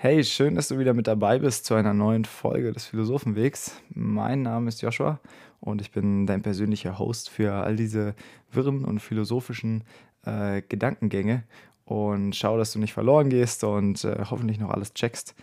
Hey, schön, dass du wieder mit dabei bist zu einer neuen Folge des Philosophenwegs. Mein Name ist Joshua und ich bin dein persönlicher Host für all diese wirren und philosophischen äh, Gedankengänge und schau, dass du nicht verloren gehst und äh, hoffentlich noch alles checkst.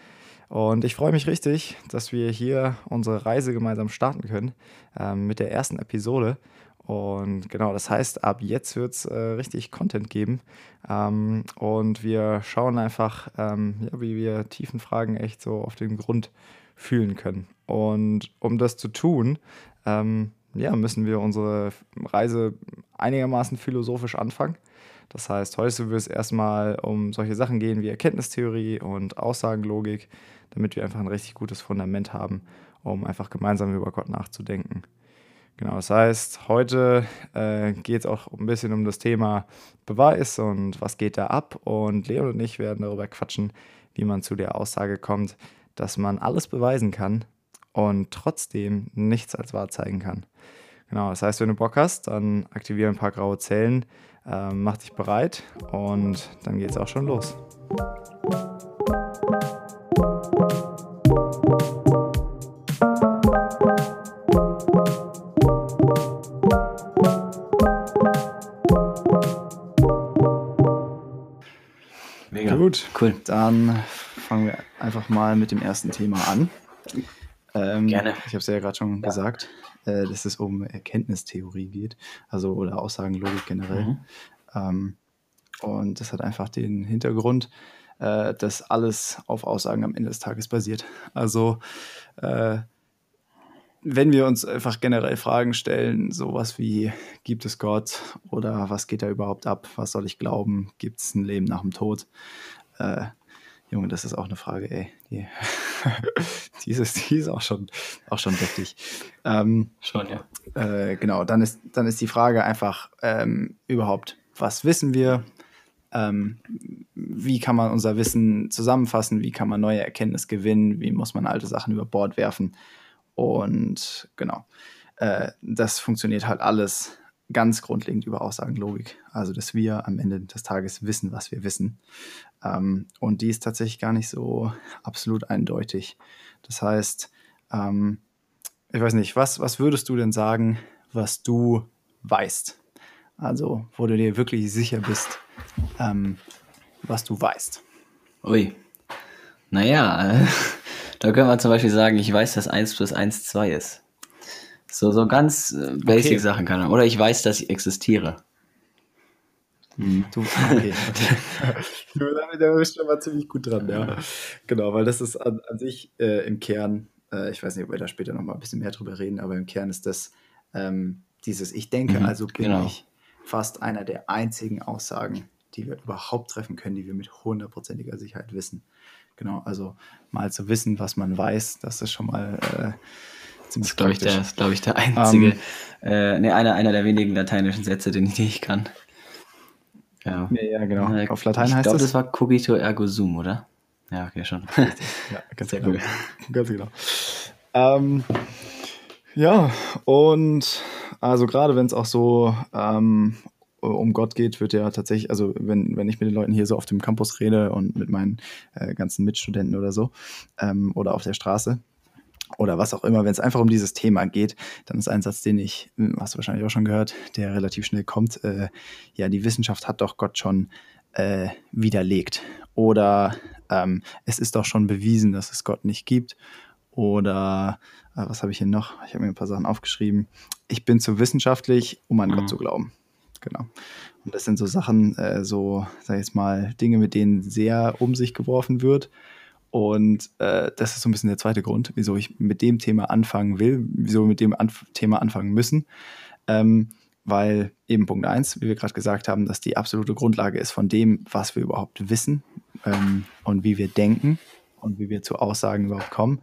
Und ich freue mich richtig, dass wir hier unsere Reise gemeinsam starten können äh, mit der ersten Episode. Und genau, das heißt, ab jetzt wird es äh, richtig Content geben. Ähm, und wir schauen einfach, ähm, ja, wie wir tiefen Fragen echt so auf den Grund fühlen können. Und um das zu tun, ähm, ja, müssen wir unsere Reise einigermaßen philosophisch anfangen. Das heißt, heute wird es erstmal um solche Sachen gehen wie Erkenntnistheorie und Aussagenlogik, damit wir einfach ein richtig gutes Fundament haben, um einfach gemeinsam über Gott nachzudenken. Genau, das heißt, heute äh, geht es auch ein bisschen um das Thema Beweis und was geht da ab. Und Leon und ich werden darüber quatschen, wie man zu der Aussage kommt, dass man alles beweisen kann und trotzdem nichts als wahr zeigen kann. Genau, das heißt, wenn du Bock hast, dann aktiviere ein paar graue Zellen, äh, mach dich bereit und dann geht es auch schon los. Mega. Gut, cool. Dann fangen wir einfach mal mit dem ersten Thema an. Ähm, Gerne. Ich habe es ja gerade schon ja. gesagt, äh, dass es um Erkenntnistheorie geht, also oder Aussagenlogik generell. Mhm. Ähm, und das hat einfach den Hintergrund, äh, dass alles auf Aussagen am Ende des Tages basiert. Also äh, wenn wir uns einfach generell Fragen stellen, sowas wie, gibt es Gott oder was geht da überhaupt ab, was soll ich glauben, gibt es ein Leben nach dem Tod? Äh, Junge, das ist auch eine Frage, ey. Die, die, ist, die ist auch schon, auch schon deftig. Ähm, schon, ja. Äh, genau, dann ist, dann ist die Frage einfach ähm, überhaupt, was wissen wir? Ähm, wie kann man unser Wissen zusammenfassen? Wie kann man neue Erkenntnisse gewinnen? Wie muss man alte Sachen über Bord werfen? Und genau, äh, das funktioniert halt alles ganz grundlegend über Aussagenlogik. Also, dass wir am Ende des Tages wissen, was wir wissen. Ähm, und die ist tatsächlich gar nicht so absolut eindeutig. Das heißt, ähm, ich weiß nicht, was, was würdest du denn sagen, was du weißt? Also, wo du dir wirklich sicher bist, ähm, was du weißt. Ui. Naja, äh, da können wir zum Beispiel sagen, ich weiß, dass 1 plus 1 2 ist. So, so ganz äh, basic okay. Sachen kann er. Oder ich weiß, dass ich existiere. Hm. Du, okay. da bist du aber ziemlich gut dran, ja. Genau, weil das ist an, an sich äh, im Kern, äh, ich weiß nicht, ob wir da später nochmal ein bisschen mehr drüber reden, aber im Kern ist das ähm, dieses Ich denke, mhm, also bin genau. ich fast einer der einzigen Aussagen, die wir überhaupt treffen können, die wir mit hundertprozentiger Sicherheit wissen. Genau, also mal zu wissen, was man weiß, das ist schon mal äh, das ist, glaube ich, der, glaub ich, der einzige, um, ähm, äh, nee, einer, einer der wenigen lateinischen Sätze, den ich nicht kann. Ja, ja genau. Äh, Auf Latein ich heißt glaub, das? Ich glaube, das war cogito ergo sum, oder? Ja, okay, schon. ja, ganz Sehr genau. Ganz genau. Ähm, ja, und also gerade wenn es auch so ähm, um Gott geht, wird ja tatsächlich, also wenn, wenn ich mit den Leuten hier so auf dem Campus rede und mit meinen äh, ganzen Mitstudenten oder so ähm, oder auf der Straße, oder was auch immer, wenn es einfach um dieses Thema geht, dann ist ein Satz, den ich, hm, hast du wahrscheinlich auch schon gehört, der relativ schnell kommt, äh, ja, die Wissenschaft hat doch Gott schon äh, widerlegt. Oder ähm, es ist doch schon bewiesen, dass es Gott nicht gibt. Oder äh, was habe ich hier noch? Ich habe mir ein paar Sachen aufgeschrieben. Ich bin zu wissenschaftlich, um an mhm. Gott zu glauben. Genau. Und das sind so Sachen, äh, so, sag ich jetzt mal, Dinge, mit denen sehr um sich geworfen wird. Und äh, das ist so ein bisschen der zweite Grund, wieso ich mit dem Thema anfangen will, wieso wir mit dem Anf Thema anfangen müssen. Ähm, weil eben Punkt 1, wie wir gerade gesagt haben, dass die absolute Grundlage ist von dem, was wir überhaupt wissen ähm, und wie wir denken und wie wir zu Aussagen überhaupt kommen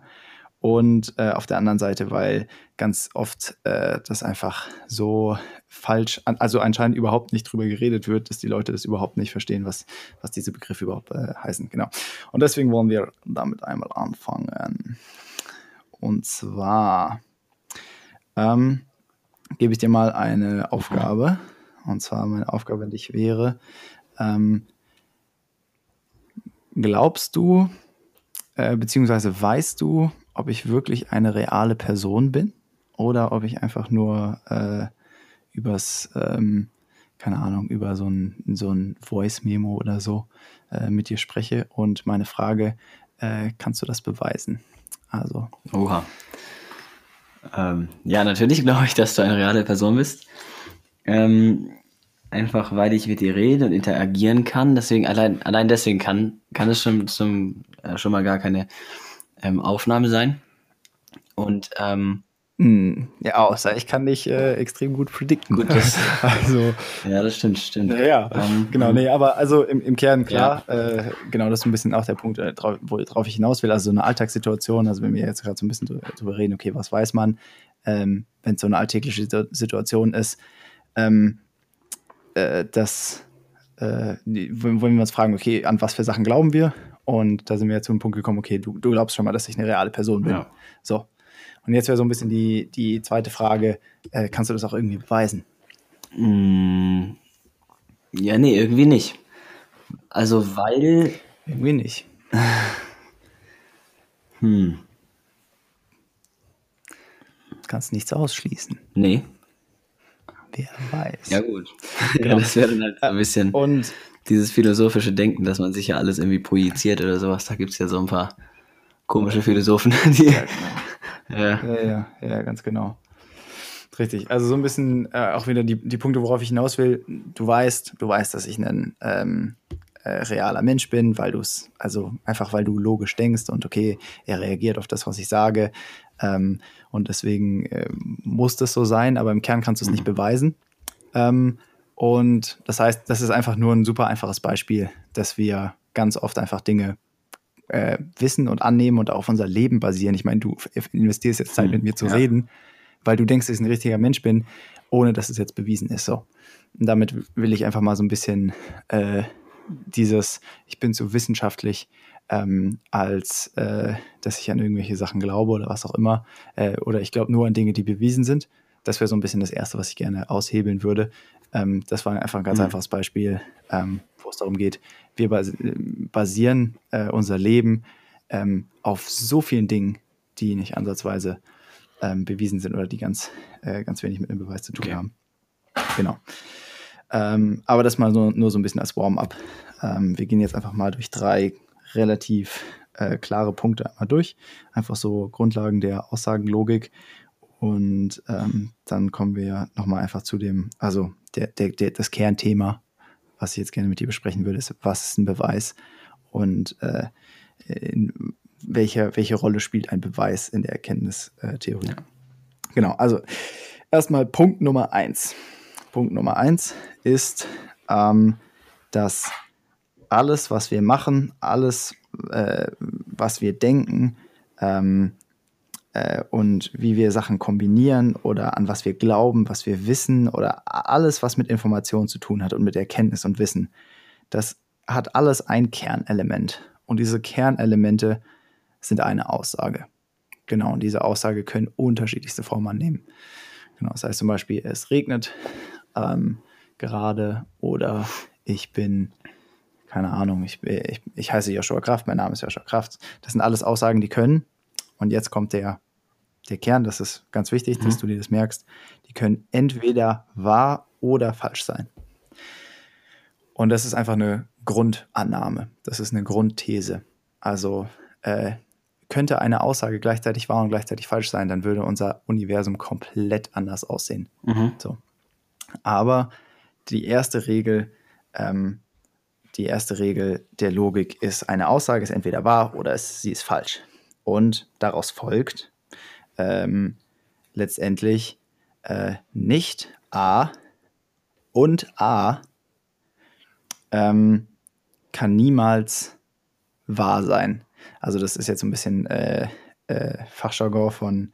und äh, auf der anderen Seite, weil ganz oft äh, das einfach so falsch, also anscheinend überhaupt nicht drüber geredet wird, dass die Leute das überhaupt nicht verstehen, was, was diese Begriffe überhaupt äh, heißen. Genau. Und deswegen wollen wir damit einmal anfangen. Und zwar, ähm, gebe ich dir mal eine Aufgabe. Und zwar meine Aufgabe an dich wäre, ähm, glaubst du, äh, beziehungsweise weißt du, ob ich wirklich eine reale Person bin oder ob ich einfach nur äh, übers, ähm, keine Ahnung, über so ein, so ein Voice-Memo oder so äh, mit dir spreche. Und meine Frage, äh, kannst du das beweisen? Also. Oha. Ähm, ja, natürlich glaube ich, dass du eine reale Person bist. Ähm, einfach weil ich mit dir rede und interagieren kann. Deswegen, allein, allein deswegen kann, kann es schon, zum, äh, schon mal gar keine ähm, Aufnahme sein. Und ähm, hm, ja, außer ich kann dich äh, extrem gut predikten. Gut, das, also, ja, das stimmt, stimmt. Ja, um, ähm, genau, hm. nee, aber also im, im Kern klar, ja. äh, genau, das ist ein bisschen auch der Punkt, äh, drauf, worauf ich hinaus will. Also so eine Alltagssituation, also wenn wir jetzt gerade so ein bisschen drüber reden, okay, was weiß man, ähm, wenn es so eine alltägliche Situation ist, ähm, äh, dass, äh, wollen wir uns fragen, okay, an was für Sachen glauben wir? Und da sind wir jetzt zu einem Punkt gekommen, okay, du, du glaubst schon mal, dass ich eine reale Person bin. Ja. So. Und jetzt wäre so ein bisschen die, die zweite Frage, äh, kannst du das auch irgendwie beweisen? Mm, ja, nee, irgendwie nicht. Also, weil. Irgendwie nicht. hm. Du kannst nichts ausschließen. Nee. Wer weiß. Ja, gut. Genau. Ja, das wäre dann halt ein bisschen und dieses philosophische Denken, dass man sich ja alles irgendwie projiziert oder sowas. Da gibt es ja so ein paar komische Philosophen, die. Ja, genau. Ja. ja, ja, ja, ganz genau. Richtig. Also so ein bisschen äh, auch wieder die, die Punkte, worauf ich hinaus will. Du weißt, du weißt, dass ich ein ähm, äh, realer Mensch bin, weil du es, also einfach weil du logisch denkst und okay, er reagiert auf das, was ich sage. Ähm, und deswegen äh, muss das so sein, aber im Kern kannst du es nicht mhm. beweisen. Ähm, und das heißt, das ist einfach nur ein super einfaches Beispiel, dass wir ganz oft einfach Dinge äh, wissen und annehmen und auf unser Leben basieren. Ich meine, du investierst jetzt Zeit mhm. mit mir zu ja. reden, weil du denkst, dass ich ein richtiger Mensch bin, ohne dass es jetzt bewiesen ist. So. Und damit will ich einfach mal so ein bisschen äh, dieses, ich bin so wissenschaftlich, ähm, als äh, dass ich an irgendwelche Sachen glaube oder was auch immer. Äh, oder ich glaube nur an Dinge, die bewiesen sind. Das wäre so ein bisschen das Erste, was ich gerne aushebeln würde. Ähm, das war einfach ein ganz mhm. einfaches Beispiel, ähm, es darum geht, wir basieren äh, unser Leben ähm, auf so vielen Dingen, die nicht ansatzweise ähm, bewiesen sind oder die ganz, äh, ganz wenig mit dem Beweis zu tun okay. haben. Genau. Ähm, aber das mal nur, nur so ein bisschen als Warm-up. Ähm, wir gehen jetzt einfach mal durch drei relativ äh, klare Punkte einmal durch. Einfach so Grundlagen der Aussagenlogik. Und ähm, dann kommen wir nochmal einfach zu dem, also der, der, der, das Kernthema, was ich jetzt gerne mit dir besprechen würde, ist, was ist ein Beweis und äh, in welcher, welche Rolle spielt ein Beweis in der Erkenntnistheorie. Ja. Genau, also erstmal Punkt Nummer eins. Punkt Nummer eins ist, ähm, dass alles, was wir machen, alles, äh, was wir denken ähm, äh, und wie wir Sachen kombinieren oder an was wir glauben, was wir wissen oder alles, was mit Information zu tun hat und mit Erkenntnis und Wissen, das hat alles ein Kernelement. Und diese Kernelemente sind eine Aussage. Genau, und diese Aussage können unterschiedlichste Formen annehmen. Genau, das heißt zum Beispiel, es regnet ähm, gerade oder ich bin keine Ahnung, ich, ich, ich heiße Joshua Kraft, mein Name ist Joshua Kraft. Das sind alles Aussagen, die können. Und jetzt kommt der, der Kern, das ist ganz wichtig, mhm. dass du dir das merkst. Die können entweder wahr oder falsch sein. Und das ist einfach eine Grundannahme. Das ist eine Grundthese. Also äh, könnte eine Aussage gleichzeitig wahr und gleichzeitig falsch sein, dann würde unser Universum komplett anders aussehen. Mhm. So. Aber die erste Regel ähm, die erste Regel der Logik ist, eine Aussage ist entweder wahr oder es, sie ist falsch. Und daraus folgt ähm, letztendlich äh, nicht A und A ähm, kann niemals wahr sein. Also das ist jetzt ein bisschen äh, äh, Fachjargon von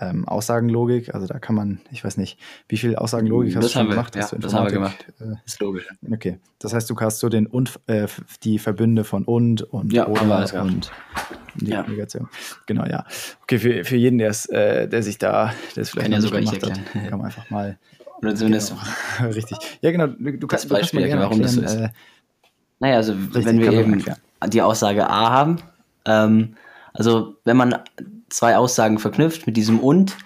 ähm, Aussagenlogik. Also da kann man, ich weiß nicht, wie viel Aussagenlogik das hast du schon gemacht? Ja, das haben wir gemacht. Äh, ist logisch. Okay. Das heißt, du hast so den und äh, die Verbünde von und und ja, oder und ja. Negation. Genau, ja. Okay, für, für jeden, der äh, der sich da, der es vielleicht kann ja sogar nicht erklären. Hat, kann man einfach mal. Oder zumindest. Genau. Richtig. Ja, genau. Du, du kannst, Beispiel erklären, warum das so ist. Äh, naja, also richtig, wenn wir eben die Aussage A haben, ähm, also wenn man zwei Aussagen verknüpft mit diesem und,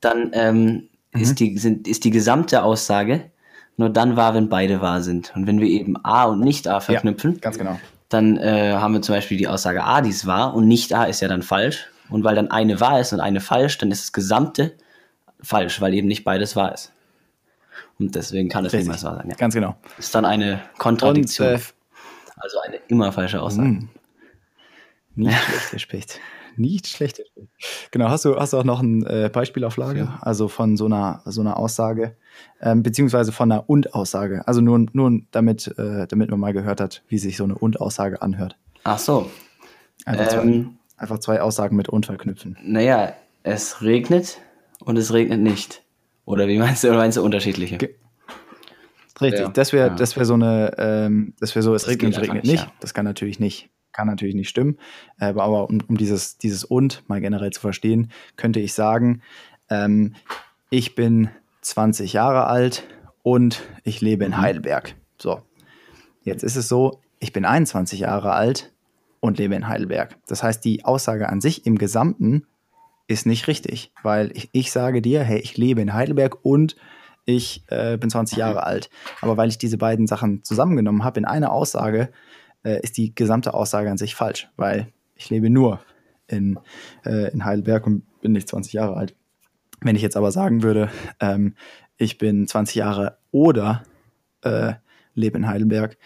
dann ähm, mhm. ist, die, sind, ist die gesamte Aussage nur dann wahr, wenn beide wahr sind. Und wenn wir eben A und nicht A verknüpfen, ja, ganz genau. Dann äh, haben wir zum Beispiel die Aussage A, die ist wahr und nicht A ist ja dann falsch. Und weil dann eine wahr ist und eine falsch, dann ist das Gesamte falsch, weil eben nicht beides wahr ist. Und deswegen kann es niemals wahr sein. Ja. Ganz genau. Ist dann eine Kontradiktion. Und, äh, also eine immer falsche Aussage. Mm. Nicht schlecht, der spricht. Nicht schlecht. Genau, hast du, hast du auch noch ein äh, Beispiel auf Lager? Ja. Also von so einer, so einer Aussage, ähm, beziehungsweise von einer Und-Aussage. Also nur, nur damit, äh, damit man mal gehört hat, wie sich so eine Und-Aussage anhört. Ach so. Einfach, ähm, zwei, einfach zwei Aussagen mit Und verknüpfen. Naja, es regnet und es regnet nicht. Oder wie meinst du, oder meinst du unterschiedliche? Ge Richtig, ja. das wäre ja. das wär so eine, ähm, das wäre so, es das regnet und regnet nicht. nicht. Das kann natürlich nicht kann natürlich nicht stimmen. Äh, aber um, um dieses, dieses und mal generell zu verstehen, könnte ich sagen, ähm, ich bin 20 Jahre alt und ich lebe in mhm. Heidelberg. So. Jetzt ist es so, ich bin 21 Jahre alt und lebe in Heidelberg. Das heißt, die Aussage an sich im Gesamten ist nicht richtig, weil ich, ich sage dir, hey, ich lebe in Heidelberg und ich äh, bin 20 Jahre alt. Aber weil ich diese beiden Sachen zusammengenommen habe in eine Aussage, äh, ist die gesamte Aussage an sich falsch, weil ich lebe nur in, äh, in Heidelberg und bin nicht 20 Jahre alt. Wenn ich jetzt aber sagen würde, ähm, ich bin 20 Jahre oder äh, lebe in Heidelberg,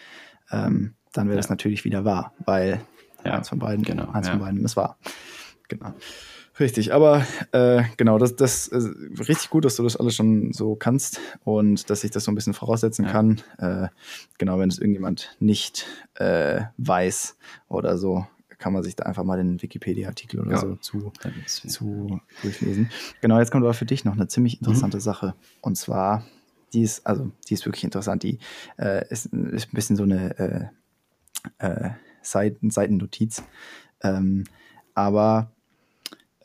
ähm, dann wäre ja. das natürlich wieder wahr, weil ja. eins von beiden, genau, eins ja. von beiden ist wahr. Genau. Richtig, aber äh, genau, das, das ist richtig gut, dass du das alles schon so kannst und dass ich das so ein bisschen voraussetzen ja. kann. Äh, genau, wenn es irgendjemand nicht äh, weiß oder so, kann man sich da einfach mal den Wikipedia-Artikel oder ja. so zu, zu durchlesen. Genau, jetzt kommt aber für dich noch eine ziemlich mhm. interessante mhm. Sache. Und zwar, die ist, also die ist wirklich interessant. Die äh, ist, ist, ein bisschen so eine äh, äh, Seiten, Seitennotiz. Ähm, aber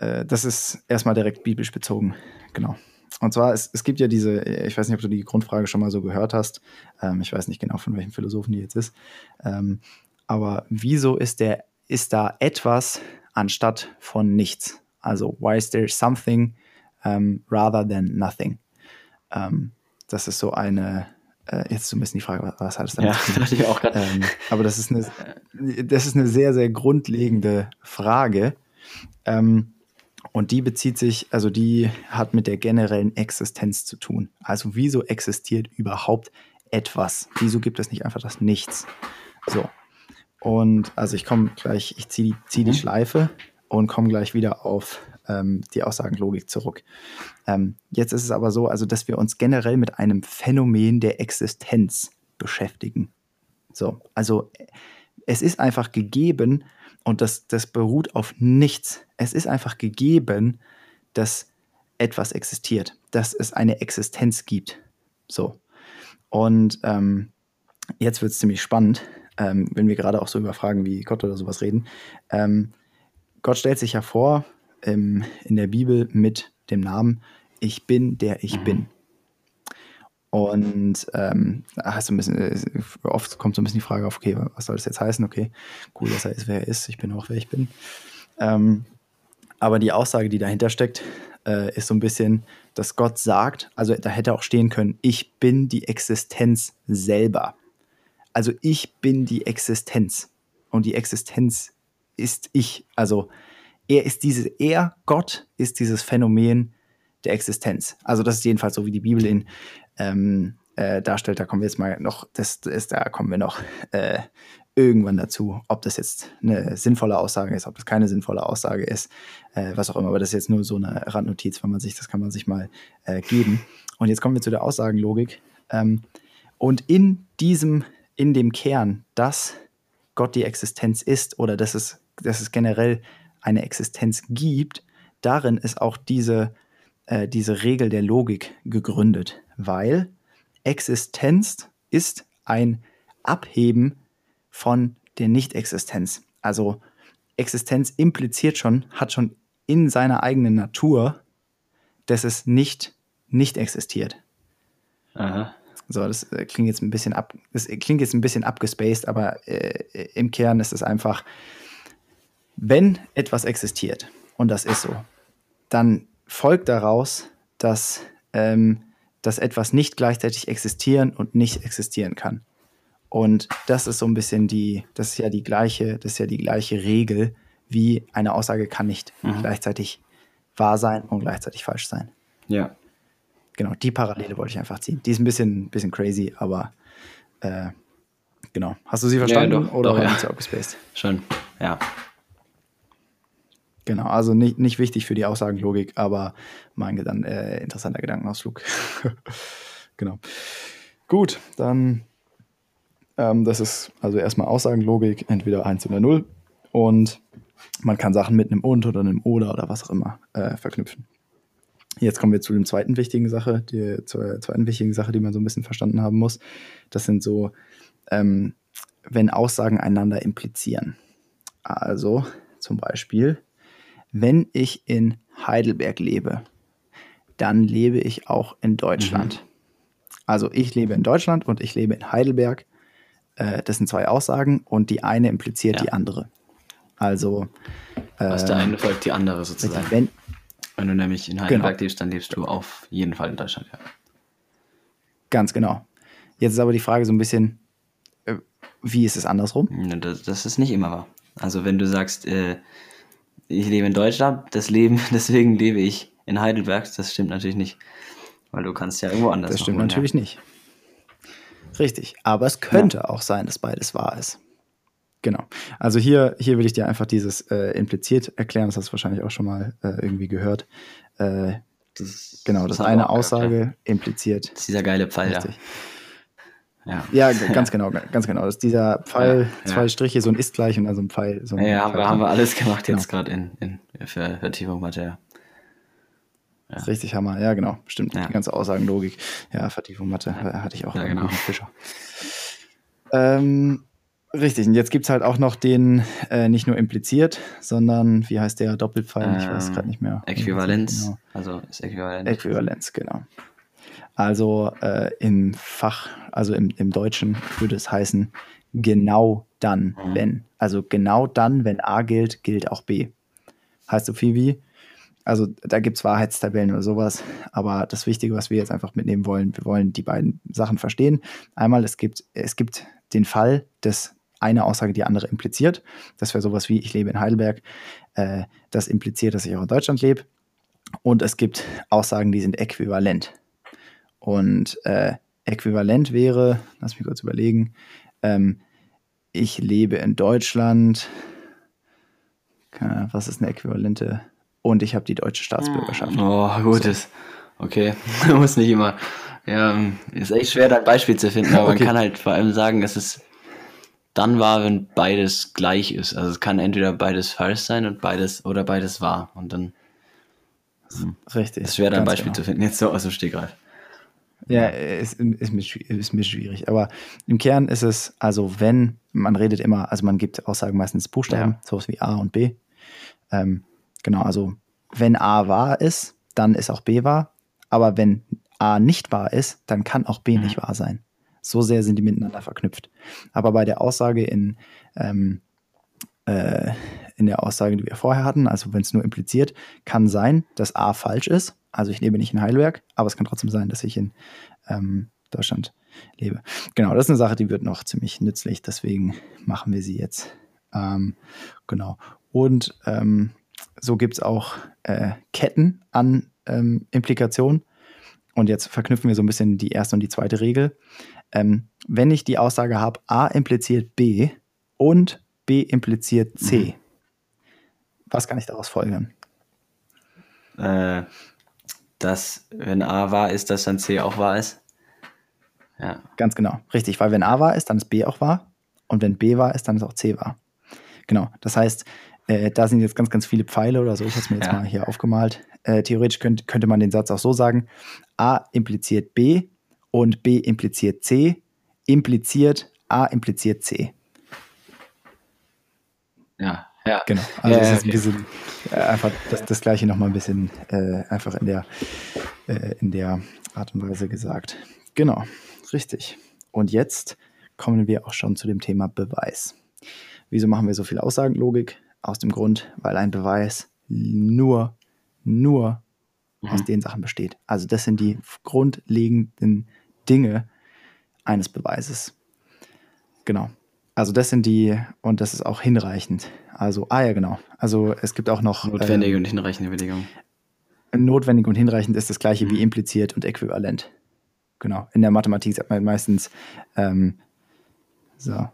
äh, das ist erstmal direkt biblisch bezogen. Genau. Und zwar, es, es gibt ja diese, ich weiß nicht, ob du die Grundfrage schon mal so gehört hast. Ähm, ich weiß nicht genau, von welchem Philosophen die jetzt ist. Ähm, aber wieso ist der, ist da etwas anstatt von nichts? Also, why is there something um, rather than nothing? Um, das ist so eine, äh, jetzt so ein bisschen die Frage, was hat es damit ja, zu tun? Ich auch ähm, aber das ist, eine, das ist eine sehr, sehr grundlegende Frage. Ähm, und die bezieht sich, also die hat mit der generellen Existenz zu tun. Also wieso existiert überhaupt etwas? Wieso gibt es nicht einfach das Nichts? So. Und also ich komme gleich, ich ziehe zieh die mhm. Schleife und komme gleich wieder auf ähm, die Aussagenlogik zurück. Ähm, jetzt ist es aber so, also dass wir uns generell mit einem Phänomen der Existenz beschäftigen. So, also es ist einfach gegeben, und das, das beruht auf nichts. Es ist einfach gegeben, dass etwas existiert, dass es eine Existenz gibt. So. Und ähm, jetzt wird es ziemlich spannend, ähm, wenn wir gerade auch so über Fragen wie Gott oder sowas reden. Ähm, Gott stellt sich ja vor in der Bibel mit dem Namen Ich bin, der ich bin. Und ähm, hast du ein bisschen, äh, oft kommt so ein bisschen die Frage auf, okay, was soll das jetzt heißen? Okay, cool, dass er ist, wer er ist, ich bin auch, wer ich bin. Ähm, aber die Aussage, die dahinter steckt, äh, ist so ein bisschen, dass Gott sagt, also da hätte auch stehen können, ich bin die Existenz selber. Also ich bin die Existenz. Und die Existenz ist ich. Also er ist dieses, er, Gott, ist dieses Phänomen der Existenz. Also das ist jedenfalls so, wie die Bibel in ähm, äh, darstellt. Da kommen wir jetzt mal noch, das ist, da kommen wir noch äh, irgendwann dazu, ob das jetzt eine sinnvolle Aussage ist, ob das keine sinnvolle Aussage ist, äh, was auch immer. Aber das ist jetzt nur so eine Randnotiz, wenn man sich, das kann man sich mal äh, geben. Und jetzt kommen wir zu der Aussagenlogik. Ähm, und in diesem, in dem Kern, dass Gott die Existenz ist oder dass es, dass es generell eine Existenz gibt, darin ist auch diese, äh, diese Regel der Logik gegründet weil Existenz ist ein Abheben von der Nichtexistenz. Also Existenz impliziert schon, hat schon in seiner eigenen Natur, dass es nicht, nicht existiert. Aha. So, das äh, klingt jetzt ein bisschen ab, das klingt jetzt ein bisschen abgespaced, aber äh, im Kern ist es einfach, wenn etwas existiert, und das ist so, dann folgt daraus, dass, ähm, dass etwas nicht gleichzeitig existieren und nicht existieren kann. Und das ist so ein bisschen die, das ist ja die gleiche, das ist ja die gleiche Regel, wie eine Aussage kann nicht mhm. gleichzeitig wahr sein und gleichzeitig falsch sein. Ja. Genau, die Parallele wollte ich einfach ziehen. Die ist ein bisschen, bisschen crazy, aber äh, genau. Hast du sie verstanden ja, doch, oder doch, ja. Schon, ja. Genau, also nicht, nicht wichtig für die Aussagenlogik, aber mein Gedan äh, interessanter Gedankenausflug. genau. Gut, dann ähm, das ist also erstmal Aussagenlogik, entweder 1 oder 0. Und man kann Sachen mit einem und oder einem oder oder was auch immer äh, verknüpfen. Jetzt kommen wir zu dem zweiten wichtigen Sache, die, zur zweiten wichtigen Sache, die man so ein bisschen verstanden haben muss. Das sind so, ähm, wenn Aussagen einander implizieren. Also zum Beispiel, wenn ich in Heidelberg lebe, dann lebe ich auch in Deutschland. Mhm. Also ich lebe in Deutschland und ich lebe in Heidelberg. Äh, das sind zwei Aussagen und die eine impliziert ja. die andere. Also. Aus der eine folgt die andere sozusagen. Wenn, wenn du nämlich in Heidelberg genau. lebst, dann lebst du auf jeden Fall in Deutschland, ja. Ganz genau. Jetzt ist aber die Frage so ein bisschen, äh, wie ist es andersrum? Das, das ist nicht immer wahr. Also wenn du sagst, äh, ich lebe in Deutschland, das Leben, deswegen lebe ich in Heidelberg, das stimmt natürlich nicht. Weil du kannst ja irgendwo anders. Das stimmt machen, natürlich ja. nicht. Richtig. Aber es könnte ja. auch sein, dass beides wahr ist. Genau. Also hier, hier will ich dir einfach dieses äh, impliziert erklären. Das hast du wahrscheinlich auch schon mal äh, irgendwie gehört. Äh, das, genau, das, das eine Aussage gehört, ja. impliziert. Das ist dieser geile Pfeil, richtig. ja. Ja, ja ganz genau, ganz genau. Das ist dieser Pfeil, ja, zwei Striche, so ein ist gleich und dann so ein Pfeil. So ein ja, haben wir, haben wir alles gemacht jetzt genau. gerade in, in für Vertiefung Mathe, ja. Ja. Richtig Hammer, ja genau, stimmt. Die ganze Aussagenlogik. Ja, Vertiefung Mathe hatte ich auch ja, genau. Fischer. Ähm, Richtig, und jetzt gibt es halt auch noch den, äh, nicht nur impliziert, sondern, wie heißt der Doppelpfeil? Ähm, ich weiß ähm, gerade nicht mehr. Äquivalenz, genau. also ist Äquivalenz. Äquivalenz, genau. Also äh, im Fach, also im, im Deutschen würde es heißen, genau dann, mhm. wenn. Also genau dann, wenn A gilt, gilt auch B. Heißt so viel wie, also da gibt es Wahrheitstabellen oder sowas, aber das Wichtige, was wir jetzt einfach mitnehmen wollen, wir wollen die beiden Sachen verstehen. Einmal, es gibt, es gibt den Fall des eine Aussage die andere impliziert. Das wäre sowas wie, ich lebe in Heidelberg. Äh, das impliziert, dass ich auch in Deutschland lebe. Und es gibt Aussagen, die sind äquivalent. Und äh, äquivalent wäre, lass mich kurz überlegen, ähm, ich lebe in Deutschland. Was ist eine äquivalente? Und ich habe die deutsche Staatsbürgerschaft. Oh, gutes. Okay, muss nicht immer. Ja, ist echt schwer, da ein Beispiel zu finden, aber okay. man kann halt vor allem sagen, es ist dann wahr, wenn beides gleich ist. Also es kann entweder beides falsch sein und beides oder beides wahr. Und dann hm. Richtig. ist schwer, da ein Beispiel genau. zu finden, jetzt so aus dem Stegreif. Ja, ist, ist, mir, ist mir schwierig. Aber im Kern ist es, also wenn, man redet immer, also man gibt Aussagen meistens Buchstaben, ja. sowas wie A und B. Ähm, genau, also wenn A wahr ist, dann ist auch B wahr. Aber wenn A nicht wahr ist, dann kann auch B mhm. nicht wahr sein. So sehr sind die miteinander verknüpft. Aber bei der Aussage in, ähm, äh, in der Aussage, die wir vorher hatten, also wenn es nur impliziert, kann sein, dass A falsch ist. Also ich lebe nicht in Heidelberg, aber es kann trotzdem sein, dass ich in ähm, Deutschland lebe. Genau, das ist eine Sache, die wird noch ziemlich nützlich, deswegen machen wir sie jetzt. Ähm, genau. Und ähm, so gibt es auch äh, Ketten an ähm, Implikationen. Und jetzt verknüpfen wir so ein bisschen die erste und die zweite Regel ähm, wenn ich die Aussage habe, A impliziert B und B impliziert C, mhm. was kann ich daraus folgern? Äh, dass, wenn A wahr ist, dass dann C auch wahr ist? Ja. Ganz genau, richtig, weil wenn A wahr ist, dann ist B auch wahr und wenn B wahr ist, dann ist auch C wahr. Genau, das heißt, äh, da sind jetzt ganz, ganz viele Pfeile oder so, ich habe es mir jetzt ja. mal hier aufgemalt. Äh, theoretisch könnt, könnte man den Satz auch so sagen, A impliziert B und B impliziert C, impliziert A impliziert C. Ja, ja. Genau. Also ja, es ist okay. ein bisschen äh, einfach das, das gleiche nochmal ein bisschen äh, einfach in der, äh, in der Art und Weise gesagt. Genau, richtig. Und jetzt kommen wir auch schon zu dem Thema Beweis. Wieso machen wir so viel Aussagenlogik? Aus dem Grund, weil ein Beweis nur, nur mhm. aus den Sachen besteht. Also das sind die grundlegenden Dinge eines Beweises. Genau. Also das sind die, und das ist auch hinreichend. Also, ah ja, genau. Also es gibt auch noch. Notwendige äh, und hinreichende Bedingungen. Notwendig und hinreichend ist das gleiche mhm. wie impliziert und äquivalent. Genau. In der Mathematik sagt man meistens, ähm, so,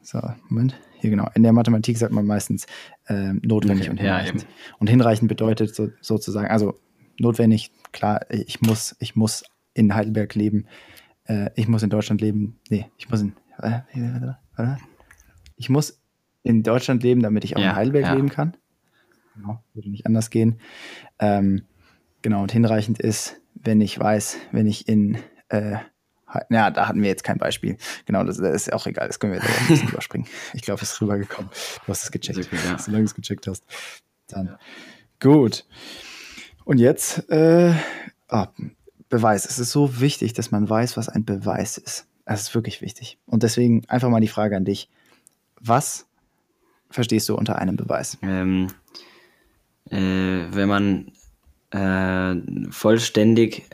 so, Moment, hier genau. In der Mathematik sagt man meistens ähm, notwendig okay, und hinreichend. Ja, und hinreichend bedeutet so, sozusagen, also notwendig, klar, ich muss, ich muss in Heidelberg leben, äh, ich muss in Deutschland leben, nee, ich muss in, äh, ich muss in Deutschland leben, damit ich auch ja, in Heidelberg ja. leben kann. Genau, würde nicht anders gehen. Ähm, genau, und hinreichend ist, wenn ich weiß, wenn ich in, äh, ja, da hatten wir jetzt kein Beispiel. Genau, das, das ist auch egal, das können wir jetzt ein bisschen überspringen. Ich glaube, es ist rübergekommen. Du hast es gecheckt. Okay, ja. Solange du es gecheckt hast. Dann. Gut. Und jetzt, äh, ah, Beweis. Es ist so wichtig, dass man weiß, was ein Beweis ist. Das ist wirklich wichtig. Und deswegen einfach mal die Frage an dich. Was verstehst du unter einem Beweis? Ähm, äh, wenn man äh, vollständig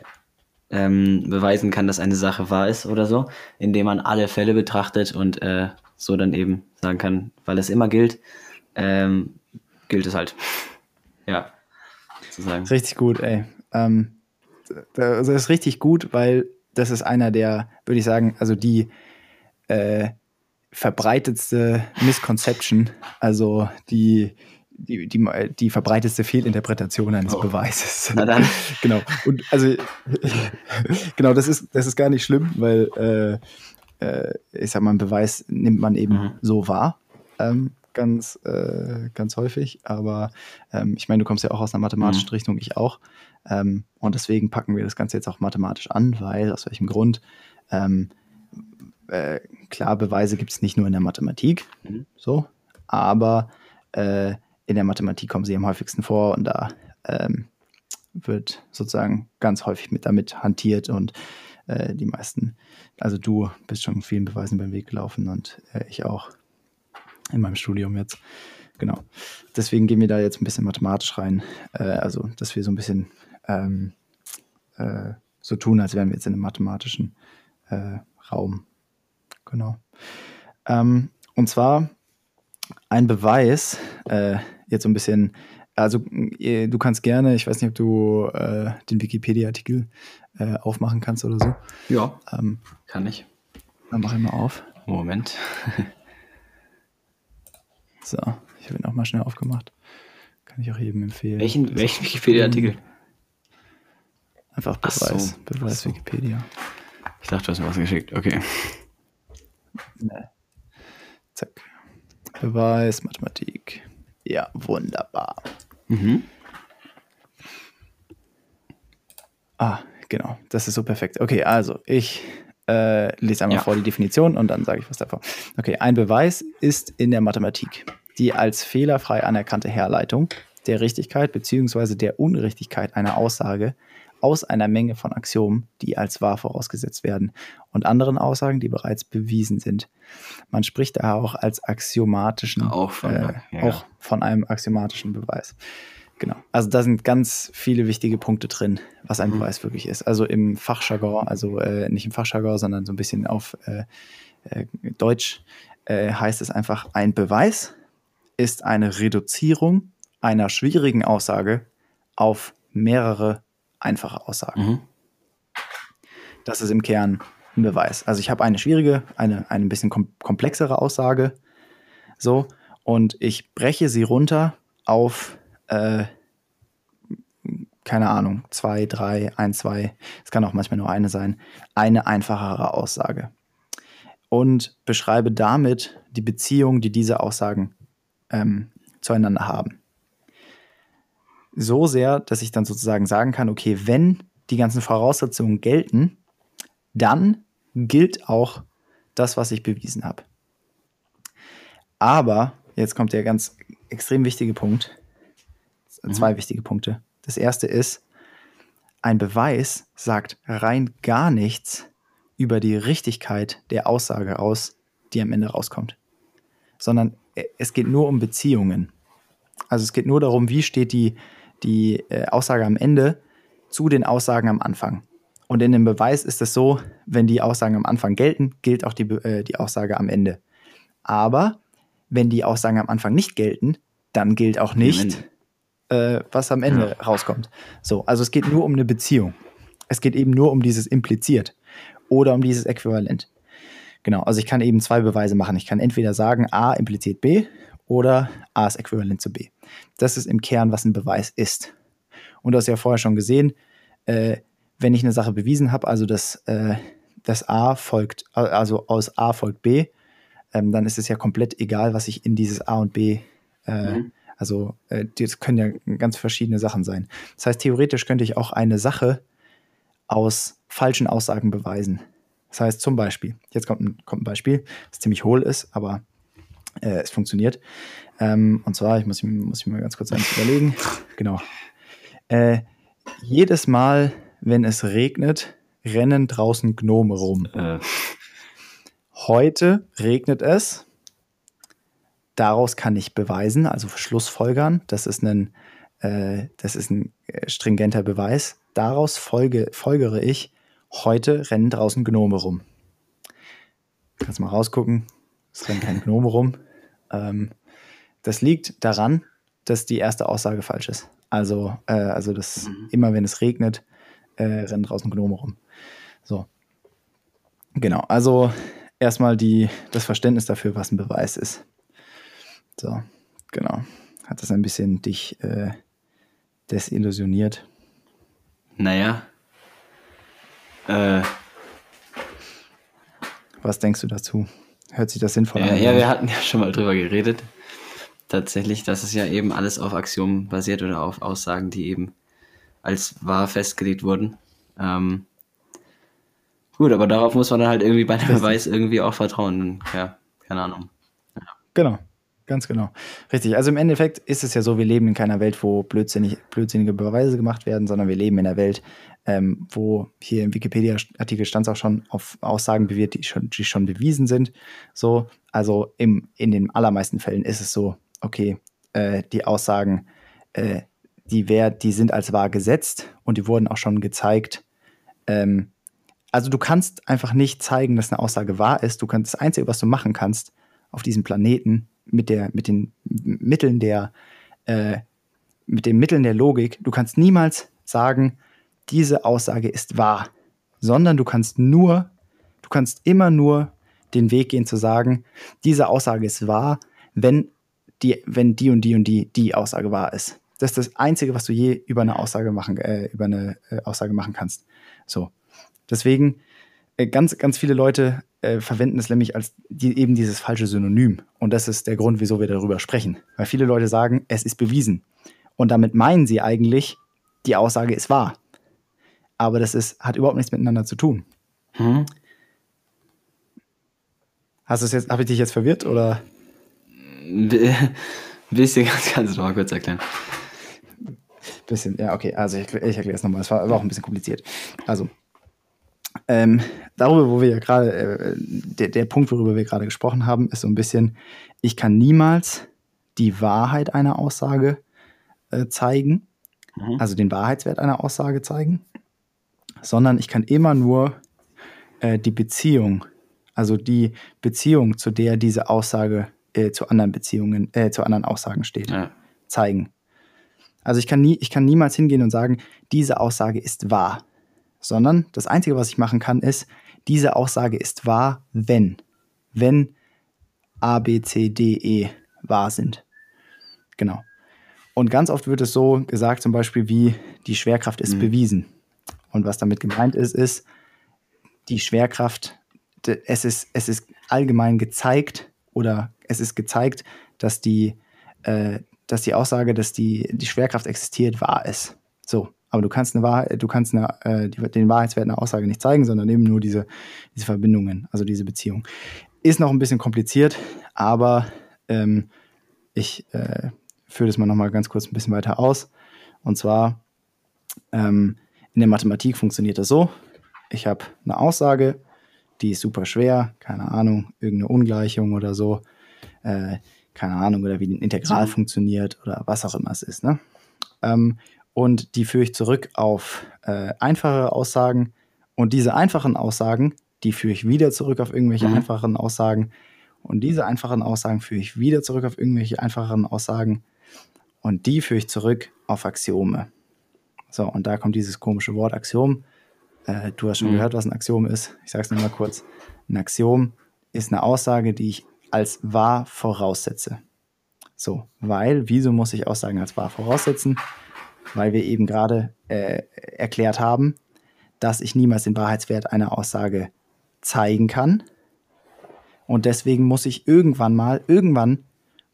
ähm, beweisen kann, dass eine Sache wahr ist oder so, indem man alle Fälle betrachtet und äh, so dann eben sagen kann, weil es immer gilt, ähm, gilt es halt. ja, sozusagen. Richtig gut, ey. Ähm, das ist richtig gut, weil das ist einer der, würde ich sagen, also die äh, verbreitetste Misconception, also die, die, die, die verbreitetste Fehlinterpretation eines oh. Beweises. Na dann. genau. Und also genau, das ist, das ist gar nicht schlimm, weil äh, äh, ich sag mal, einen Beweis nimmt man eben mhm. so wahr. Ähm, ganz, äh, ganz häufig. Aber ähm, ich meine, du kommst ja auch aus einer mathematischen mhm. Richtung, ich auch. Ähm, und deswegen packen wir das Ganze jetzt auch mathematisch an, weil aus welchem Grund? Ähm, äh, klar, Beweise gibt es nicht nur in der Mathematik, mhm. so, aber äh, in der Mathematik kommen sie am häufigsten vor und da ähm, wird sozusagen ganz häufig mit damit hantiert und äh, die meisten, also du bist schon vielen Beweisen beim Weg gelaufen und äh, ich auch in meinem Studium jetzt. Genau. Deswegen gehen wir da jetzt ein bisschen mathematisch rein. Äh, also, dass wir so ein bisschen ähm, äh, so tun, als wären wir jetzt in einem mathematischen äh, Raum. Genau. Ähm, und zwar ein Beweis, äh, jetzt so ein bisschen, also äh, du kannst gerne, ich weiß nicht, ob du äh, den Wikipedia-Artikel aufmachen kannst oder so. Ja, ähm, kann ich. Dann mach ich mal auf. Moment. So, ich habe ihn auch mal schnell aufgemacht. Kann ich auch jedem empfehlen. Welchen, welchen Wikipedia-Artikel? Einfach Beweis. So. Beweis so. Wikipedia. Ich dachte, du hast mir was geschickt. Okay. Nee. Zack. Beweis, Mathematik. Ja, wunderbar. Mhm. Ah, genau. Das ist so perfekt. Okay, also ich äh, lese einmal ja. vor die Definition und dann sage ich was davor. Okay, ein Beweis ist in der Mathematik die als fehlerfrei anerkannte Herleitung der Richtigkeit bzw. der Unrichtigkeit einer Aussage aus einer Menge von Axiomen, die als wahr vorausgesetzt werden, und anderen Aussagen, die bereits bewiesen sind. Man spricht daher auch als axiomatischen, auch von, äh, ja. auch von einem axiomatischen Beweis. Genau. Also da sind ganz viele wichtige Punkte drin, was ein mhm. Beweis wirklich ist. Also im Fachjargon, also äh, nicht im Fachjargon, sondern so ein bisschen auf äh, äh, Deutsch äh, heißt es einfach, ein Beweis ist eine Reduzierung einer schwierigen Aussage auf mehrere einfache Aussagen. Mhm. Das ist im Kern ein Beweis. Also ich habe eine schwierige, eine, eine ein bisschen komplexere Aussage, so, und ich breche sie runter auf äh, keine Ahnung, zwei, drei, ein, zwei, es kann auch manchmal nur eine sein, eine einfachere Aussage. Und beschreibe damit die Beziehung, die diese Aussagen ähm, zueinander haben. So sehr, dass ich dann sozusagen sagen kann, okay, wenn die ganzen Voraussetzungen gelten, dann gilt auch das, was ich bewiesen habe. Aber, jetzt kommt der ganz extrem wichtige Punkt. Mhm. Zwei wichtige Punkte. Das erste ist, ein Beweis sagt rein gar nichts über die Richtigkeit der Aussage aus, die am Ende rauskommt. Sondern es geht nur um Beziehungen. Also es geht nur darum, wie steht die, die äh, Aussage am Ende zu den Aussagen am Anfang. Und in dem Beweis ist es so, wenn die Aussagen am Anfang gelten, gilt auch die, äh, die Aussage am Ende. Aber wenn die Aussagen am Anfang nicht gelten, dann gilt auch nicht, äh, was am Ende ja. rauskommt. So, also es geht nur um eine Beziehung. Es geht eben nur um dieses impliziert oder um dieses Äquivalent. Genau, also ich kann eben zwei Beweise machen. Ich kann entweder sagen, A impliziert B oder A ist äquivalent zu B. Das ist im Kern, was ein Beweis ist. Und du hast ja vorher schon gesehen, äh, wenn ich eine Sache bewiesen habe, also dass äh, das A folgt, also aus A folgt B, ähm, dann ist es ja komplett egal, was ich in dieses A und B, äh, mhm. also äh, das können ja ganz verschiedene Sachen sein. Das heißt, theoretisch könnte ich auch eine Sache aus falschen Aussagen beweisen. Das heißt zum Beispiel, jetzt kommt ein, kommt ein Beispiel, das ziemlich hohl ist, aber äh, es funktioniert. Ähm, und zwar, ich muss, muss mich mal ganz kurz eins überlegen. Genau. Äh, jedes Mal, wenn es regnet, rennen draußen Gnome rum. Äh. Heute regnet es. Daraus kann ich beweisen, also Schlussfolgern. Das ist ein, äh, das ist ein stringenter Beweis. Daraus folge, folgere ich, heute rennen draußen Gnome rum. Kannst mal rausgucken. Es rennen keine Gnome rum. Ähm, das liegt daran, dass die erste Aussage falsch ist. Also, äh, also dass mhm. immer wenn es regnet, äh, rennen draußen Gnome rum. So. Genau, also erstmal die, das Verständnis dafür, was ein Beweis ist. So, genau. Hat das ein bisschen dich äh, desillusioniert? Naja. Äh. Was denkst du dazu? Hört sich das sinnvoll ja, an? Ja, wir hatten ja schon mal drüber geredet. Tatsächlich, dass es ja eben alles auf Axiomen basiert oder auf Aussagen, die eben als wahr festgelegt wurden. Ähm, Gut, aber darauf muss man dann halt irgendwie bei einem Beweis irgendwie auch vertrauen. Ja, keine Ahnung. Ja. Genau, ganz genau. Richtig. Also im Endeffekt ist es ja so, wir leben in keiner Welt, wo blödsinnig, blödsinnige Beweise gemacht werden, sondern wir leben in einer Welt, ähm, wo hier im Wikipedia-Artikel stand es auch schon auf Aussagen bewährt, die schon, die schon bewiesen sind. So, also im, in den allermeisten Fällen ist es so, okay, äh, die Aussagen, äh, die, wär, die sind als wahr gesetzt und die wurden auch schon gezeigt. Ähm, also du kannst einfach nicht zeigen, dass eine Aussage wahr ist. Du kannst das Einzige, was du machen kannst auf diesem Planeten mit der, mit den Mitteln der, äh, mit den Mitteln der Logik, du kannst niemals sagen, diese Aussage ist wahr, sondern du kannst nur, du kannst immer nur den Weg gehen zu sagen, diese Aussage ist wahr, wenn die, wenn die und die und die die Aussage wahr ist. Das ist das Einzige, was du je über eine Aussage machen, äh, über eine äh, Aussage machen kannst. So. Deswegen, äh, ganz, ganz viele Leute äh, verwenden es nämlich als die, eben dieses falsche Synonym. Und das ist der Grund, wieso wir darüber sprechen. Weil viele Leute sagen, es ist bewiesen. Und damit meinen sie eigentlich, die Aussage ist wahr. Aber das ist, hat überhaupt nichts miteinander zu tun. Hm. Hast du es jetzt, habe ich dich jetzt verwirrt oder? Bisschen, kannst du noch mal kurz erklären. Bisschen, ja, okay, also ich, ich erkläre es nochmal. Es war, war auch ein bisschen kompliziert. Also, ähm, darüber, wo wir ja gerade, äh, der, der Punkt, worüber wir gerade gesprochen haben, ist so ein bisschen, ich kann niemals die Wahrheit einer Aussage äh, zeigen, mhm. also den Wahrheitswert einer Aussage zeigen, sondern ich kann immer nur äh, die Beziehung, also die Beziehung, zu der diese Aussage äh, zu anderen Beziehungen, äh, zu anderen Aussagen steht, ja. zeigen. Also ich kann nie, ich kann niemals hingehen und sagen, diese Aussage ist wahr sondern das Einzige, was ich machen kann, ist, diese Aussage ist wahr, wenn. Wenn A, B, C, D, E wahr sind. Genau. Und ganz oft wird es so gesagt, zum Beispiel wie die Schwerkraft ist mhm. bewiesen. Und was damit gemeint ist, ist, die Schwerkraft, es ist, es ist allgemein gezeigt oder es ist gezeigt, dass die, äh, dass die Aussage, dass die, die Schwerkraft existiert, wahr ist. So. Aber du kannst, eine Wahrheit, du kannst eine, äh, den Wahrheitswert einer Aussage nicht zeigen, sondern eben nur diese, diese Verbindungen, also diese Beziehung. Ist noch ein bisschen kompliziert, aber ähm, ich äh, führe das mal nochmal ganz kurz ein bisschen weiter aus. Und zwar ähm, in der Mathematik funktioniert das so. Ich habe eine Aussage, die ist super schwer, keine Ahnung, irgendeine Ungleichung oder so, äh, keine Ahnung, oder wie ein Integral mhm. funktioniert oder was auch immer es ist. Ne? Ähm, und die führe ich zurück auf äh, einfache Aussagen. Und diese einfachen Aussagen, die führe ich wieder zurück auf irgendwelche mhm. einfachen Aussagen. Und diese einfachen Aussagen führe ich wieder zurück auf irgendwelche einfachen Aussagen. Und die führe ich zurück auf Axiome. So, und da kommt dieses komische Wort Axiom. Äh, du hast schon mhm. gehört, was ein Axiom ist. Ich sage es nur mal kurz. Ein Axiom ist eine Aussage, die ich als wahr voraussetze. So, weil, wieso muss ich Aussagen als wahr voraussetzen? Weil wir eben gerade äh, erklärt haben, dass ich niemals den Wahrheitswert einer Aussage zeigen kann. Und deswegen muss ich irgendwann mal, irgendwann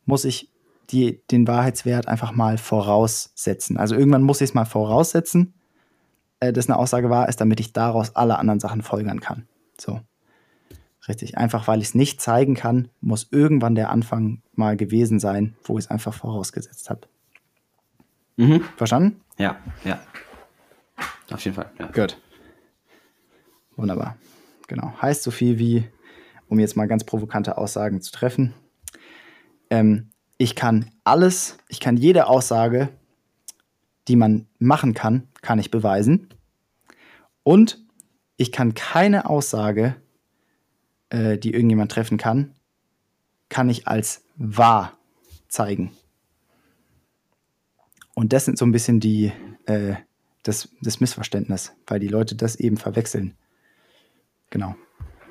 muss ich die, den Wahrheitswert einfach mal voraussetzen. Also irgendwann muss ich es mal voraussetzen, äh, dass eine Aussage wahr ist, damit ich daraus alle anderen Sachen folgern kann. So. Richtig. Einfach weil ich es nicht zeigen kann, muss irgendwann der Anfang mal gewesen sein, wo ich es einfach vorausgesetzt habe. Mhm. Verstanden? Ja, ja. Auf jeden Fall. Ja. Gut. Wunderbar. Genau. Heißt so viel wie, um jetzt mal ganz provokante Aussagen zu treffen, ähm, ich kann alles, ich kann jede Aussage, die man machen kann, kann ich beweisen. Und ich kann keine Aussage, äh, die irgendjemand treffen kann, kann ich als wahr zeigen. Und das sind so ein bisschen die, äh, das, das Missverständnis, weil die Leute das eben verwechseln. Genau.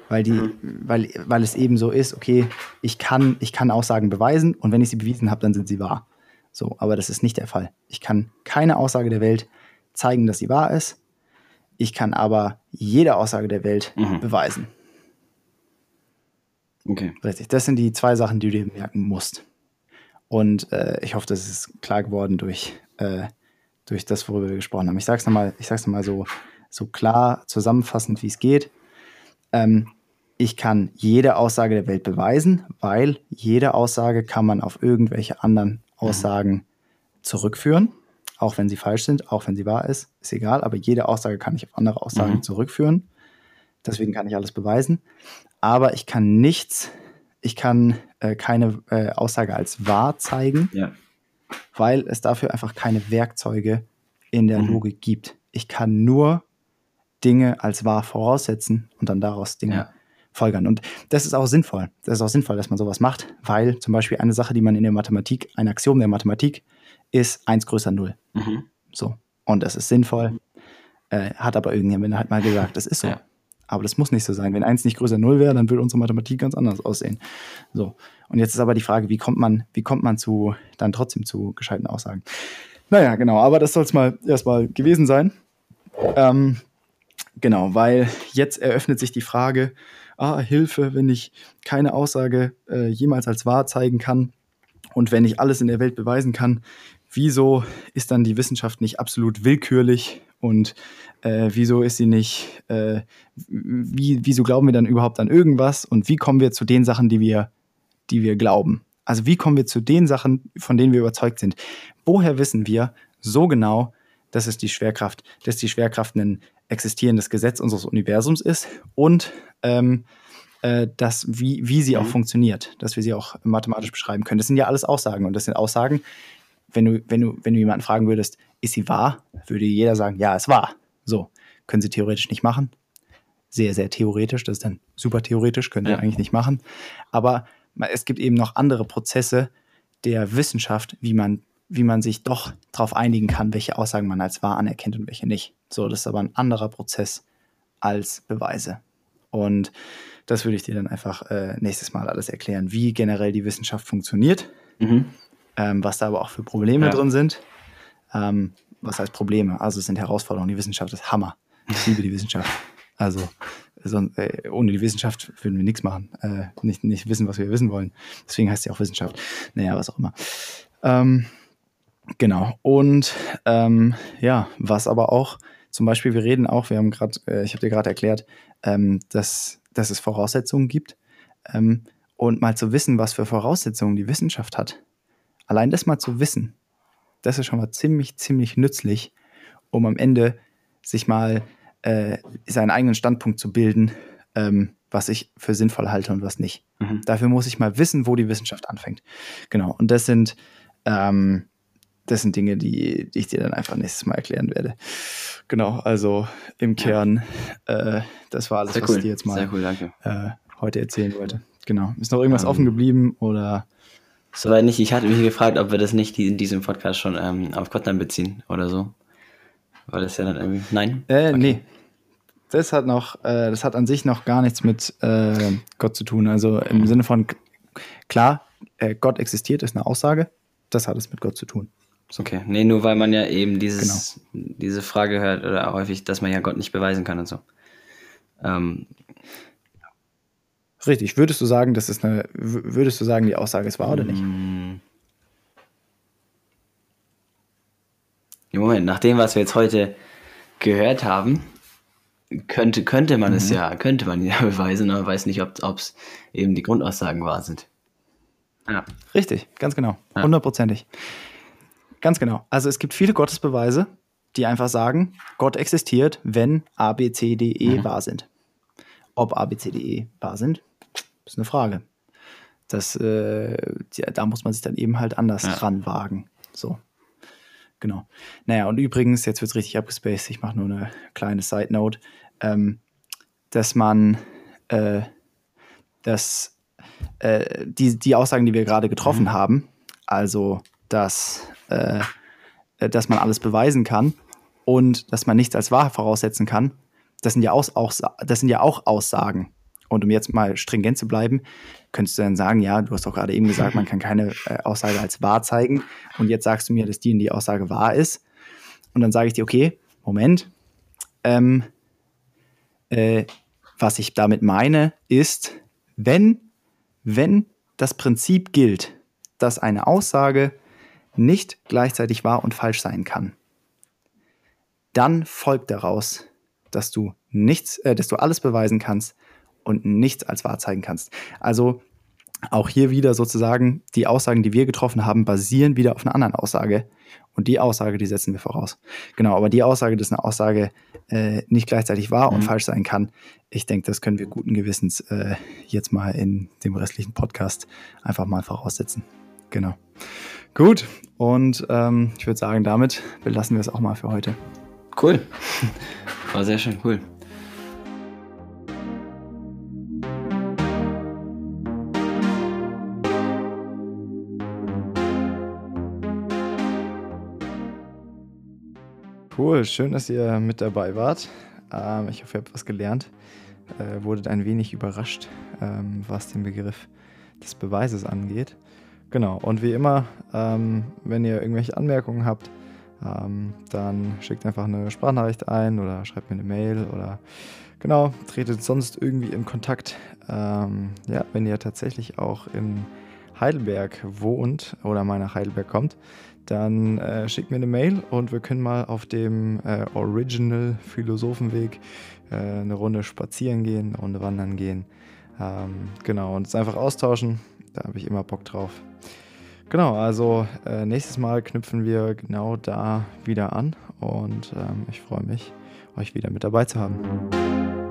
Weil, die, mhm. weil, weil es eben so ist, okay, ich kann, ich kann Aussagen beweisen und wenn ich sie bewiesen habe, dann sind sie wahr. So, aber das ist nicht der Fall. Ich kann keine Aussage der Welt zeigen, dass sie wahr ist. Ich kann aber jede Aussage der Welt mhm. beweisen. Okay. Richtig. Das sind die zwei Sachen, die du dir merken musst. Und äh, ich hoffe, das ist klar geworden durch, äh, durch das, worüber wir gesprochen haben. Ich sage es nochmal noch so, so klar zusammenfassend, wie es geht. Ähm, ich kann jede Aussage der Welt beweisen, weil jede Aussage kann man auf irgendwelche anderen Aussagen mhm. zurückführen, auch wenn sie falsch sind, auch wenn sie wahr ist, ist egal, aber jede Aussage kann ich auf andere Aussagen mhm. zurückführen. Deswegen kann ich alles beweisen. Aber ich kann nichts, ich kann äh, keine äh, Aussage als wahr zeigen, ja. weil es dafür einfach keine Werkzeuge in der mhm. Logik gibt. Ich kann nur Dinge als wahr voraussetzen und dann daraus Dinge ja. folgern. Und das ist auch sinnvoll. Das ist auch sinnvoll, dass man sowas macht, weil zum Beispiel eine Sache, die man in der Mathematik, ein Axiom der Mathematik, ist 1 größer 0. Mhm. So. Und das ist sinnvoll. Äh, hat aber irgendjemand halt mal gesagt, das ist so. Ja. Aber das muss nicht so sein. Wenn 1 nicht größer 0 wäre, dann würde unsere Mathematik ganz anders aussehen. So. Und jetzt ist aber die Frage, wie kommt man, wie kommt man zu, dann trotzdem zu gescheiten Aussagen? Naja, genau, aber das soll es mal erstmal gewesen sein. Ähm, Genau, weil jetzt eröffnet sich die Frage, ah, Hilfe, wenn ich keine Aussage äh, jemals als wahr zeigen kann und wenn ich alles in der Welt beweisen kann, wieso ist dann die Wissenschaft nicht absolut willkürlich und äh, wieso ist sie nicht, äh, wie, wieso glauben wir dann überhaupt an irgendwas und wie kommen wir zu den Sachen, die wir, die wir glauben? Also wie kommen wir zu den Sachen, von denen wir überzeugt sind? Woher wissen wir so genau, dass es die Schwerkraft, dass die Schwerkraft ein existierendes Gesetz unseres Universums ist und ähm, äh, das, wie, wie sie mhm. auch funktioniert, dass wir sie auch mathematisch beschreiben können. Das sind ja alles Aussagen und das sind Aussagen, wenn du, wenn du, wenn du jemanden fragen würdest, ist sie wahr, würde jeder sagen, ja, es war. So, können sie theoretisch nicht machen. Sehr, sehr theoretisch, das ist dann super theoretisch, können sie ja. eigentlich nicht machen. Aber es gibt eben noch andere Prozesse der Wissenschaft, wie man wie man sich doch darauf einigen kann, welche Aussagen man als wahr anerkennt und welche nicht. So, das ist aber ein anderer Prozess als Beweise. Und das würde ich dir dann einfach äh, nächstes Mal alles erklären, wie generell die Wissenschaft funktioniert, mhm. ähm, was da aber auch für Probleme ja. drin sind. Ähm, was heißt Probleme? Also es sind Herausforderungen. Die Wissenschaft ist Hammer. Ich liebe die Wissenschaft. Also sonst, äh, ohne die Wissenschaft würden wir nichts machen. Äh, nicht, nicht wissen, was wir wissen wollen. Deswegen heißt sie auch Wissenschaft. Naja, was auch immer. Ähm, Genau. Und ähm, ja, was aber auch, zum Beispiel, wir reden auch, wir haben gerade, äh, ich habe dir gerade erklärt, ähm, dass, dass es Voraussetzungen gibt. Ähm, und mal zu wissen, was für Voraussetzungen die Wissenschaft hat, allein das mal zu wissen, das ist schon mal ziemlich, ziemlich nützlich, um am Ende sich mal äh, seinen eigenen Standpunkt zu bilden, ähm, was ich für sinnvoll halte und was nicht. Mhm. Dafür muss ich mal wissen, wo die Wissenschaft anfängt. Genau. Und das sind, ähm, das sind Dinge, die, die ich dir dann einfach nächstes Mal erklären werde. Genau, also im Kern, äh, das war alles, Sehr was cool. ich dir jetzt mal cool, äh, heute erzählen wollte. Genau. Ist noch irgendwas ähm. offen geblieben oder? Soweit nicht. Ich hatte mich gefragt, ob wir das nicht in diesem Podcast schon ähm, auf Kotlin beziehen oder so. Weil das ja dann irgendwie. Nein? Äh, okay. nee. Das hat noch, äh, das hat an sich noch gar nichts mit äh, Gott zu tun. Also im mhm. Sinne von, klar, äh, Gott existiert, ist eine Aussage. Das hat es mit Gott zu tun. So. Okay, nee, nur weil man ja eben dieses, genau. diese Frage hört oder häufig, dass man ja Gott nicht beweisen kann und so. Ähm, Richtig. Würdest du sagen, das ist eine, würdest du sagen, die Aussage ist wahr oder nicht? Mm. Moment, nach dem, was wir jetzt heute gehört haben, könnte, könnte man mhm. es ja, könnte man ja beweisen, aber weiß nicht, ob es eben die Grundaussagen wahr sind. Ja. Richtig, ganz genau. Hundertprozentig. Ja. Ganz genau. Also es gibt viele Gottesbeweise, die einfach sagen, Gott existiert, wenn A, B, C, D, E mhm. wahr sind. Ob A, B, C, D, E wahr sind, ist eine Frage. Das, äh, da muss man sich dann eben halt anders ja. ranwagen. So. Genau. Naja, und übrigens, jetzt wird es richtig abgespaced, ich mache nur eine kleine Side Note, ähm, dass man äh, dass äh, die, die Aussagen, die wir gerade getroffen mhm. haben, also dass, äh, dass man alles beweisen kann und dass man nichts als wahr voraussetzen kann, das sind ja, aus, auch, das sind ja auch Aussagen. Und um jetzt mal stringent zu bleiben, könntest du dann sagen, ja, du hast doch gerade eben gesagt, man kann keine äh, Aussage als wahr zeigen. Und jetzt sagst du mir, dass die in die Aussage wahr ist. Und dann sage ich dir, okay, Moment. Ähm, äh, was ich damit meine, ist, wenn, wenn das Prinzip gilt, dass eine Aussage nicht gleichzeitig wahr und falsch sein kann, dann folgt daraus, dass du nichts, äh, dass du alles beweisen kannst, und nichts als wahr zeigen kannst. Also auch hier wieder sozusagen, die Aussagen, die wir getroffen haben, basieren wieder auf einer anderen Aussage. Und die Aussage, die setzen wir voraus. Genau, aber die Aussage, dass eine Aussage äh, nicht gleichzeitig wahr mhm. und falsch sein kann, ich denke, das können wir guten Gewissens äh, jetzt mal in dem restlichen Podcast einfach mal voraussetzen. Genau. Gut, und ähm, ich würde sagen, damit belassen wir es auch mal für heute. Cool. War sehr schön, cool. Cool, schön, dass ihr mit dabei wart. Ähm, ich hoffe, ihr habt was gelernt. Äh, wurdet ein wenig überrascht, ähm, was den Begriff des Beweises angeht. Genau, und wie immer, ähm, wenn ihr irgendwelche Anmerkungen habt, ähm, dann schickt einfach eine Sprachnachricht ein oder schreibt mir eine Mail oder genau, tretet sonst irgendwie in Kontakt. Ähm, ja, wenn ihr tatsächlich auch in Heidelberg wohnt oder mal nach Heidelberg kommt, dann äh, schickt mir eine Mail und wir können mal auf dem äh, Original Philosophenweg äh, eine Runde spazieren gehen, eine Runde wandern gehen. Ähm, genau, und es einfach austauschen. Da habe ich immer Bock drauf. Genau, also äh, nächstes Mal knüpfen wir genau da wieder an und ähm, ich freue mich, euch wieder mit dabei zu haben.